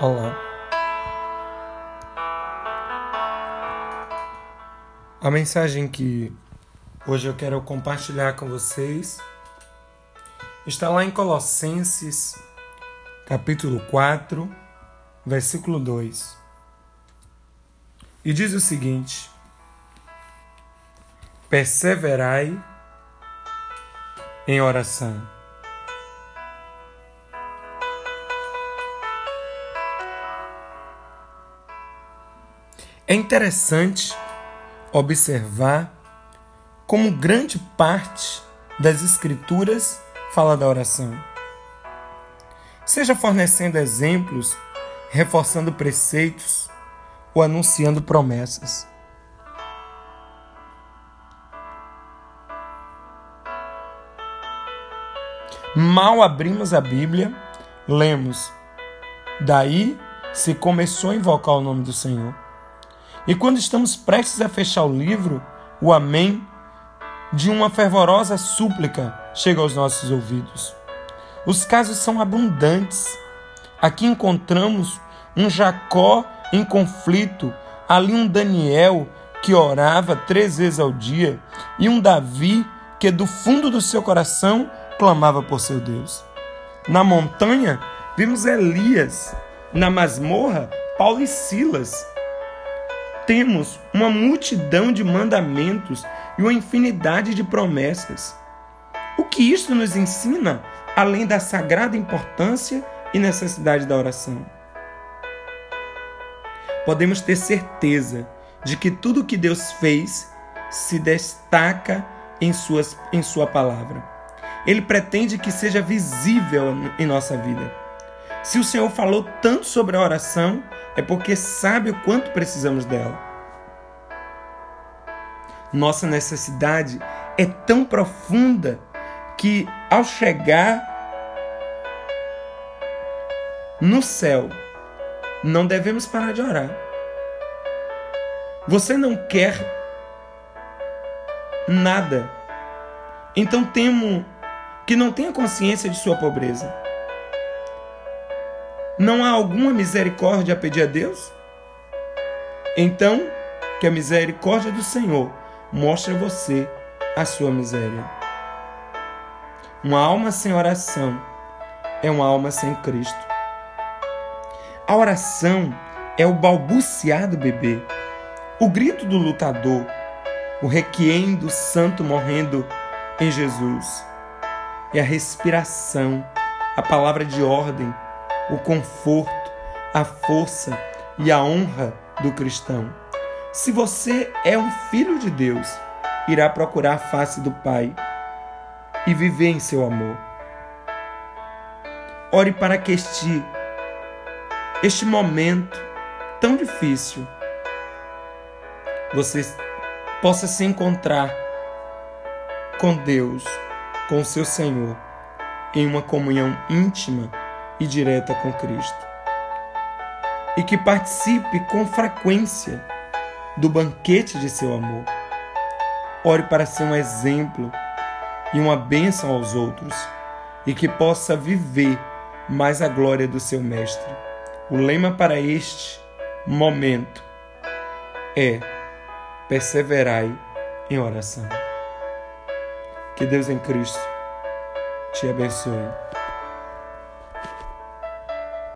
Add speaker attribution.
Speaker 1: Olá. A mensagem que hoje eu quero compartilhar com vocês está lá em Colossenses, capítulo 4, versículo 2. E diz o seguinte: Perseverai em oração É interessante observar como grande parte das Escrituras fala da oração. Seja fornecendo exemplos, reforçando preceitos ou anunciando promessas. Mal abrimos a Bíblia, lemos: Daí se começou a invocar o nome do Senhor. E quando estamos prestes a fechar o livro, o Amém de uma fervorosa súplica chega aos nossos ouvidos. Os casos são abundantes. Aqui encontramos um Jacó em conflito, ali um Daniel que orava três vezes ao dia e um Davi que do fundo do seu coração clamava por seu Deus. Na montanha, vimos Elias. Na masmorra, Paulo e Silas temos uma multidão de mandamentos e uma infinidade de promessas. O que isso nos ensina, além da sagrada importância e necessidade da oração? Podemos ter certeza de que tudo que Deus fez se destaca em, suas, em Sua palavra. Ele pretende que seja visível em nossa vida. Se o Senhor falou tanto sobre a oração, é porque sabe o quanto precisamos dela. Nossa necessidade é tão profunda que ao chegar no céu, não devemos parar de orar. Você não quer nada, então temo que não tenha consciência de sua pobreza. Não há alguma misericórdia a pedir a Deus? Então, que a misericórdia do Senhor mostre a você a sua miséria. Uma alma sem oração é uma alma sem Cristo. A oração é o balbuciar do bebê, o grito do lutador, o requiem do santo morrendo em Jesus. É a respiração, a palavra de ordem o conforto, a força e a honra do cristão. Se você é um filho de Deus, irá procurar a face do Pai e viver em seu amor. Ore para que este, este momento tão difícil você possa se encontrar com Deus, com seu Senhor, em uma comunhão íntima e direta com Cristo. E que participe com frequência do banquete de seu amor. Ore para ser um exemplo e uma bênção aos outros e que possa viver mais a glória do seu Mestre. O lema para este momento é: perseverai em oração. Que Deus em Cristo te abençoe.